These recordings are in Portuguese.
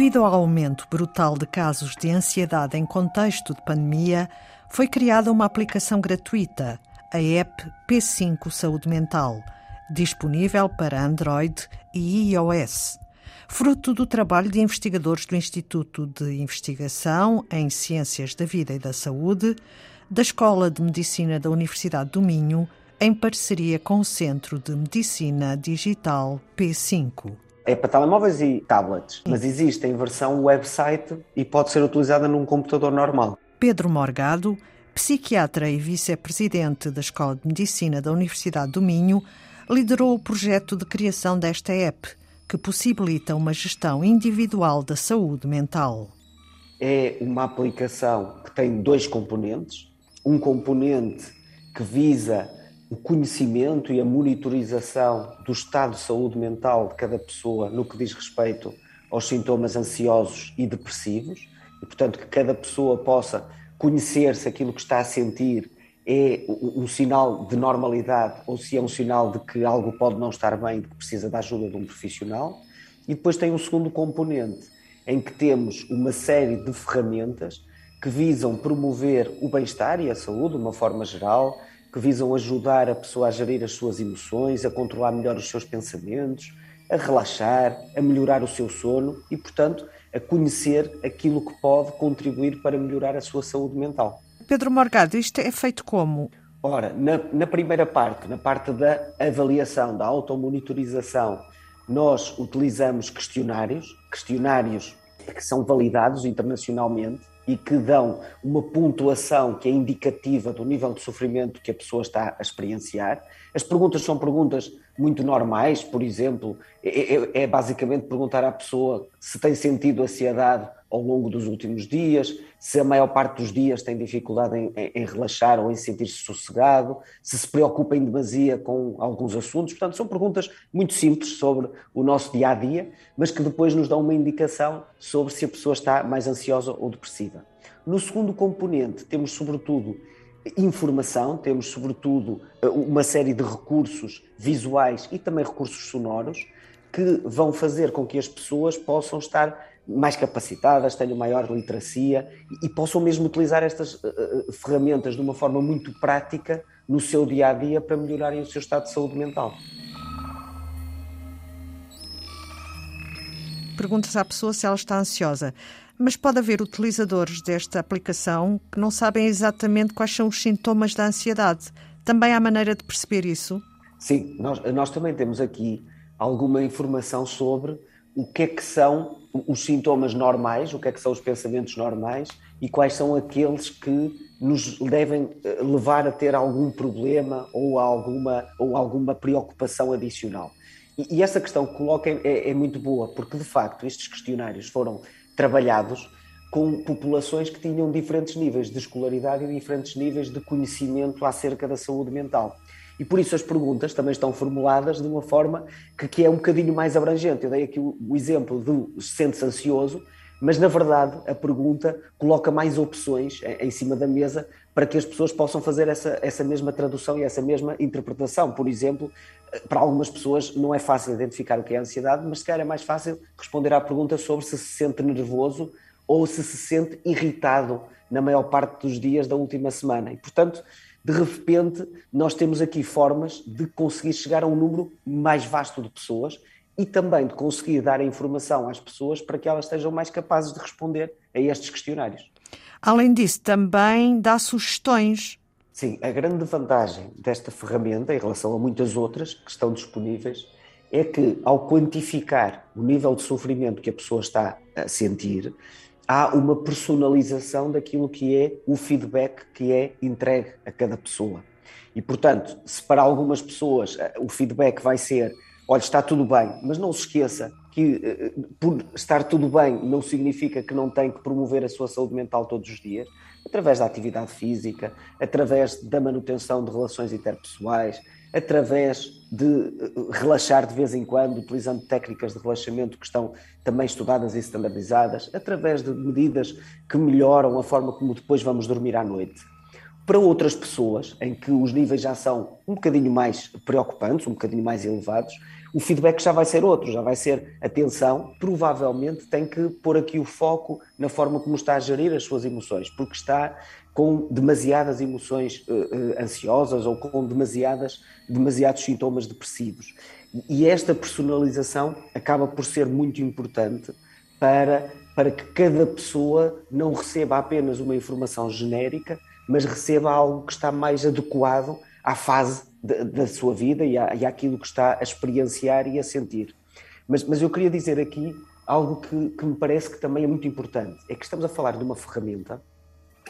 Devido ao aumento brutal de casos de ansiedade em contexto de pandemia, foi criada uma aplicação gratuita, a app P5 Saúde Mental, disponível para Android e iOS. Fruto do trabalho de investigadores do Instituto de Investigação em Ciências da Vida e da Saúde, da Escola de Medicina da Universidade do Minho, em parceria com o Centro de Medicina Digital P5 é para telemóveis e tablets, mas existe em versão website e pode ser utilizada num computador normal. Pedro Morgado, psiquiatra e vice-presidente da Escola de Medicina da Universidade do Minho, liderou o projeto de criação desta app, que possibilita uma gestão individual da saúde mental. É uma aplicação que tem dois componentes. Um componente que visa o conhecimento e a monitorização do estado de saúde mental de cada pessoa no que diz respeito aos sintomas ansiosos e depressivos, e portanto que cada pessoa possa conhecer se aquilo que está a sentir é um sinal de normalidade ou se é um sinal de que algo pode não estar bem e que precisa da ajuda de um profissional. E depois tem um segundo componente, em que temos uma série de ferramentas que visam promover o bem-estar e a saúde de uma forma geral, que visam ajudar a pessoa a gerir as suas emoções, a controlar melhor os seus pensamentos, a relaxar, a melhorar o seu sono e, portanto, a conhecer aquilo que pode contribuir para melhorar a sua saúde mental. Pedro Morgado, isto é feito como? Ora, na, na primeira parte, na parte da avaliação, da automonitorização, nós utilizamos questionários, questionários que são validados internacionalmente e que dão uma pontuação que é indicativa do nível de sofrimento que a pessoa está a experienciar. As perguntas são perguntas muito normais, por exemplo, é, é, é basicamente perguntar à pessoa se tem sentido ansiedade ao longo dos últimos dias, se a maior parte dos dias tem dificuldade em, em, em relaxar ou em sentir-se sossegado, se se preocupa em demasia com alguns assuntos. Portanto, são perguntas muito simples sobre o nosso dia a dia, mas que depois nos dão uma indicação sobre se a pessoa está mais ansiosa ou depressiva. No segundo componente, temos sobretudo informação, temos sobretudo uma série de recursos visuais e também recursos sonoros que vão fazer com que as pessoas possam estar mais capacitadas, tenham maior literacia e, possam mesmo utilizar estas uh, ferramentas de uma forma muito prática no seu dia a dia para melhorarem o seu estado de saúde mental. Perguntas à pessoa se ela está ansiosa, mas pode haver utilizadores desta aplicação que não sabem exatamente quais são os sintomas da ansiedade. Também há maneira de perceber isso? Sim, nós, nós também temos aqui alguma informação sobre o que é que são os sintomas normais, o que é que são os pensamentos normais e quais são aqueles que nos devem eh, levar a ter algum problema ou alguma, ou alguma preocupação adicional. E, e essa questão que coloca é, é muito boa, porque de facto estes questionários foram trabalhados com populações que tinham diferentes níveis de escolaridade e diferentes níveis de conhecimento acerca da saúde mental. E por isso as perguntas também estão formuladas de uma forma que, que é um bocadinho mais abrangente. Eu dei aqui o, o exemplo do sente-se ansioso, mas na verdade a pergunta coloca mais opções em, cima da mesa para que as pessoas possam fazer essa, essa mesma tradução e essa mesma interpretação. Por exemplo, para algumas pessoas não é fácil identificar o que é ansiedade, mas se calhar é mais fácil responder à pergunta sobre se se sente nervoso ou se se sente irritado na maior parte dos dias da última semana. E, portanto, de repente nós temos aqui formas de conseguir chegar a um número mais vasto de pessoas e também de conseguir dar a informação às pessoas para que elas estejam mais capazes de responder a estes questionários. Além disso, também dá sugestões. Sim, a grande vantagem desta ferramenta, em relação a muitas outras que estão disponíveis, é que ao quantificar o nível de sofrimento que a pessoa está a sentir, há uma personalização daquilo que é o feedback que é entregue a cada pessoa. E, portanto, se para algumas pessoas eh, o feedback vai ser: olha, está tudo bem, mas não se esqueça que eh, por estar tudo bem não significa que não tem que promover a sua saúde mental todos os dias, através da atividade física, através da manutenção de relações interpessoais, através de eh, relaxar de vez em quando, utilizando técnicas de relaxamento que estão também estudadas e standardizadas, através de medidas que melhoram a forma como depois vamos dormir à noite. para outras pessoas, em que os níveis já são um bocadinho mais preocupantes, um bocadinho mais elevados, o feedback já vai ser outro, já vai ser atenção, provavelmente tem que pôr aqui o foco na forma como está a gerir as suas emoções, porque está com demasiadas emoções uh, uh, ansiosas ou com demasiadas, demasiados sintomas depressivos. E esta personalização acaba por ser muito importante para, para que cada pessoa não receba apenas uma informação genérica, mas receba algo que está mais adequado à fase da, sua vida e, à, e àquilo que está a experienciar e a sentir. Mas, mas eu queria dizer aqui algo que, que me parece que também é muito importante: é que estamos a falar de uma ferramenta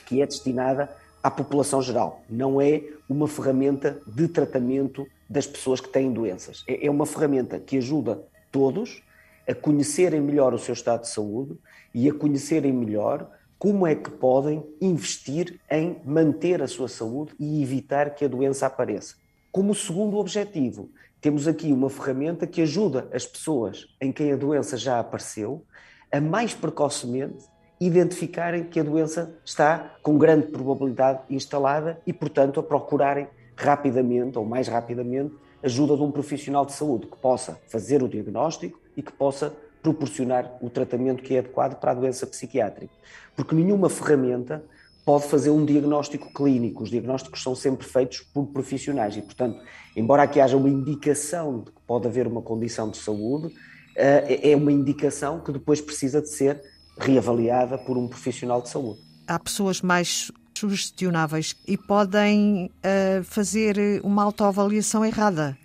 que é destinada à população geral, não é uma ferramenta de tratamento das pessoas que têm doenças. É, é uma ferramenta que ajuda todos a conhecerem melhor o seu estado de saúde e a conhecerem melhor como é que podem investir em manter a sua saúde e evitar que a doença apareça. Como segundo objetivo, temos aqui uma ferramenta que ajuda as pessoas em quem a doença já apareceu a mais precocemente identificarem que a doença está com grande probabilidade instalada e, portanto, a procurarem rapidamente ou mais rapidamente ajuda de um profissional de saúde que possa fazer o diagnóstico e que possa proporcionar o tratamento que é adequado para a doença psiquiátrica. Porque nenhuma ferramenta pode fazer um diagnóstico clínico. Os diagnósticos são sempre feitos por profissionais e, portanto, embora aqui haja uma indicação de que pode haver uma condição de saúde, eh, é uma indicação que depois precisa de ser reavaliada por um profissional de saúde. Há pessoas mais sugestionáveis e podem uh, fazer uma autoavaliação errada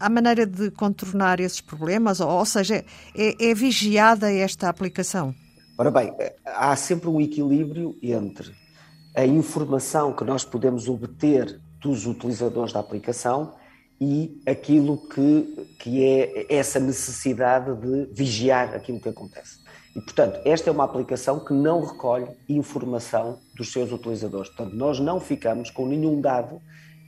há maneira de contornar esses problemas? Ou, ou seja, é, é vigiada esta aplicação? Ora bem, há sempre um equilíbrio entre a informação que nós podemos obter dos utilizadores da aplicação e aquilo que, que é essa necessidade de vigiar aquilo que acontece. E, portanto, esta é uma aplicação que não recolhe informação dos seus utilizadores. Portanto, nós não ficamos com nenhum dado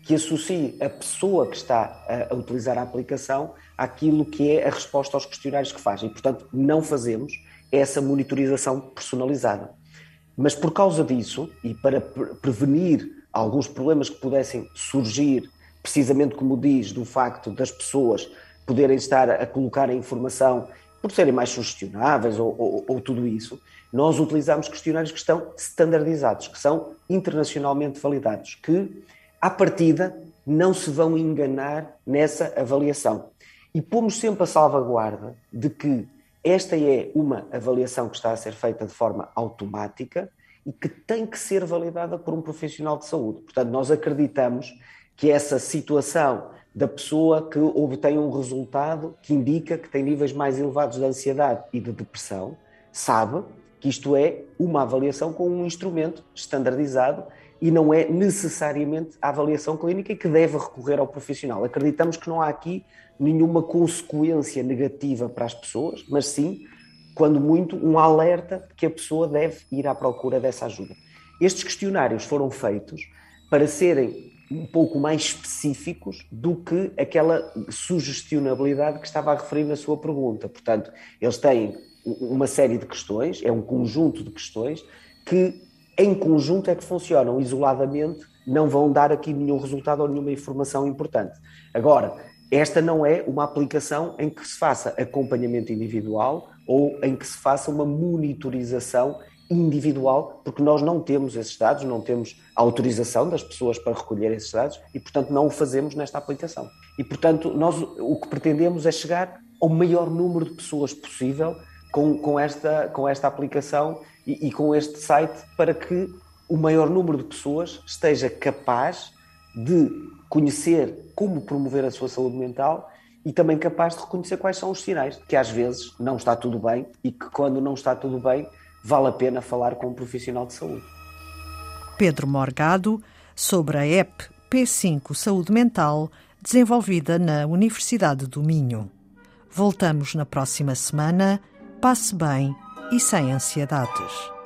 que associe a pessoa que está a, a, utilizar a aplicação àquilo que é a resposta aos questionários que faz. E, portanto, não fazemos essa monitorização personalizada. Mas por causa disso, e para pre prevenir alguns problemas que pudessem surgir, precisamente como diz, do facto das pessoas poderem estar a colocar a informação por serem mais sugestionáveis ou, ou, ou tudo isso, nós utilizamos questionários que estão standardizados, que são internacionalmente validados, que à partida, não se vão enganar nessa avaliação. E pomos sempre a salvaguarda de que esta é uma avaliação que está a ser feita de forma automática e que tem que ser validada por um profissional de saúde. Portanto, nós acreditamos que essa situação da pessoa que obtém um resultado que indica que tem níveis mais elevados de ansiedade e de depressão, sabe que isto é uma avaliação com um instrumento standardizado e não é necessariamente a avaliação clínica que deve recorrer ao profissional. Acreditamos que não há aqui nenhuma consequência negativa para as pessoas, mas sim, quando muito, um alerta que a pessoa deve ir à procura dessa ajuda. Estes questionários foram feitos para serem um pouco mais específicos do que aquela sugestionabilidade que estava a referir na sua pergunta. Portanto, eles têm uma série de questões, é um conjunto de questões que em conjunto é que funcionam, isoladamente não vão dar aqui nenhum resultado ou nenhuma informação importante. Agora, esta não é uma aplicação em que se faça acompanhamento individual ou em que se faça uma monitorização individual, porque nós não temos esses dados, não temos autorização das pessoas para recolher esses dados e, portanto, não o fazemos nesta aplicação. E, portanto, nós o que pretendemos é chegar ao maior número de pessoas possível com, com, esta, com esta aplicação e, e com este site para que o maior número de pessoas esteja capaz de conhecer como promover a sua saúde mental e também capaz de reconhecer quais são os sinais que às vezes não está tudo bem e que quando não está tudo bem vale a pena falar com um profissional de saúde. Pedro Morgado sobre a app P5 Saúde Mental desenvolvida na Universidade do Minho. Voltamos na próxima semana. Passe bem e sem ansiedades.